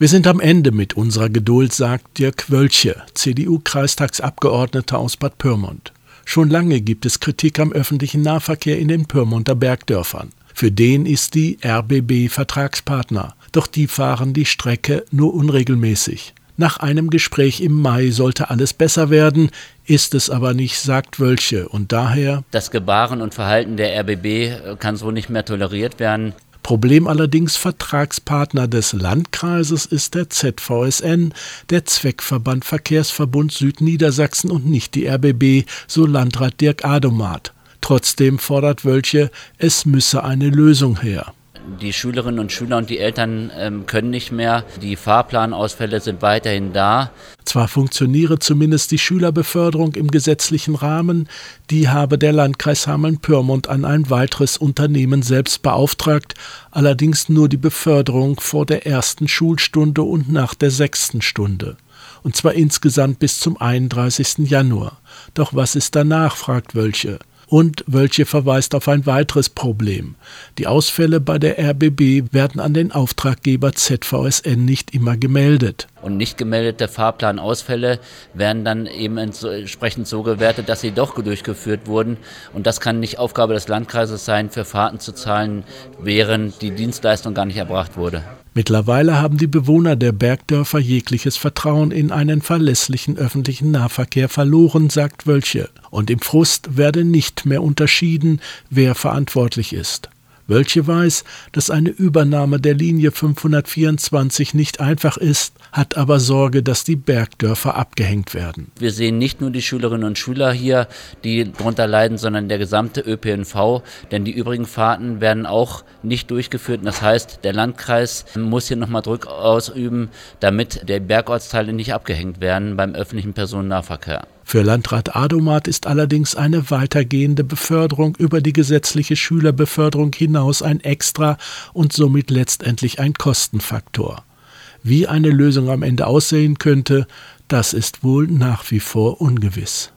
Wir sind am Ende mit unserer Geduld, sagt Dirk Wölche, CDU-Kreistagsabgeordneter aus Bad Pyrmont. Schon lange gibt es Kritik am öffentlichen Nahverkehr in den Pyrmonter Bergdörfern. Für den ist die RBB Vertragspartner, doch die fahren die Strecke nur unregelmäßig. Nach einem Gespräch im Mai sollte alles besser werden, ist es aber nicht, sagt Wölche, und daher Das Gebaren und Verhalten der RBB kann so nicht mehr toleriert werden. Problem allerdings Vertragspartner des Landkreises ist der ZVSN, der Zweckverband Verkehrsverbund Südniedersachsen und nicht die RBB, so Landrat Dirk Adomat. Trotzdem fordert Wölche, es müsse eine Lösung her. Die Schülerinnen und Schüler und die Eltern ähm, können nicht mehr. Die Fahrplanausfälle sind weiterhin da. Zwar funktioniere zumindest die Schülerbeförderung im gesetzlichen Rahmen, die habe der Landkreis Hameln-Pyrmont an ein weiteres Unternehmen selbst beauftragt, allerdings nur die Beförderung vor der ersten Schulstunde und nach der sechsten Stunde. Und zwar insgesamt bis zum 31. Januar. Doch was ist danach, fragt Wölche. Und Wölche verweist auf ein weiteres Problem. Die Ausfälle bei der RBB werden an den Auftraggeber ZVSN nicht immer gemeldet. Und nicht gemeldete Fahrplanausfälle werden dann eben entsprechend so gewertet, dass sie doch durchgeführt wurden. Und das kann nicht Aufgabe des Landkreises sein, für Fahrten zu zahlen, während die Dienstleistung gar nicht erbracht wurde. Mittlerweile haben die Bewohner der Bergdörfer jegliches Vertrauen in einen verlässlichen öffentlichen Nahverkehr verloren, sagt Wölche. Und im Frust werde nicht mehr unterschieden, wer verantwortlich ist. Wölche weiß, dass eine Übernahme der Linie 524 nicht einfach ist, hat aber Sorge, dass die Bergdörfer abgehängt werden. Wir sehen nicht nur die Schülerinnen und Schüler hier, die darunter leiden, sondern der gesamte ÖPNV, denn die übrigen Fahrten werden auch nicht durchgeführt. Das heißt, der Landkreis muss hier nochmal Druck ausüben, damit die Bergortsteile nicht abgehängt werden beim öffentlichen Personennahverkehr. Für Landrat Adomat ist allerdings eine weitergehende Beförderung über die gesetzliche Schülerbeförderung hinaus ein Extra und somit letztendlich ein Kostenfaktor. Wie eine Lösung am Ende aussehen könnte, das ist wohl nach wie vor ungewiss.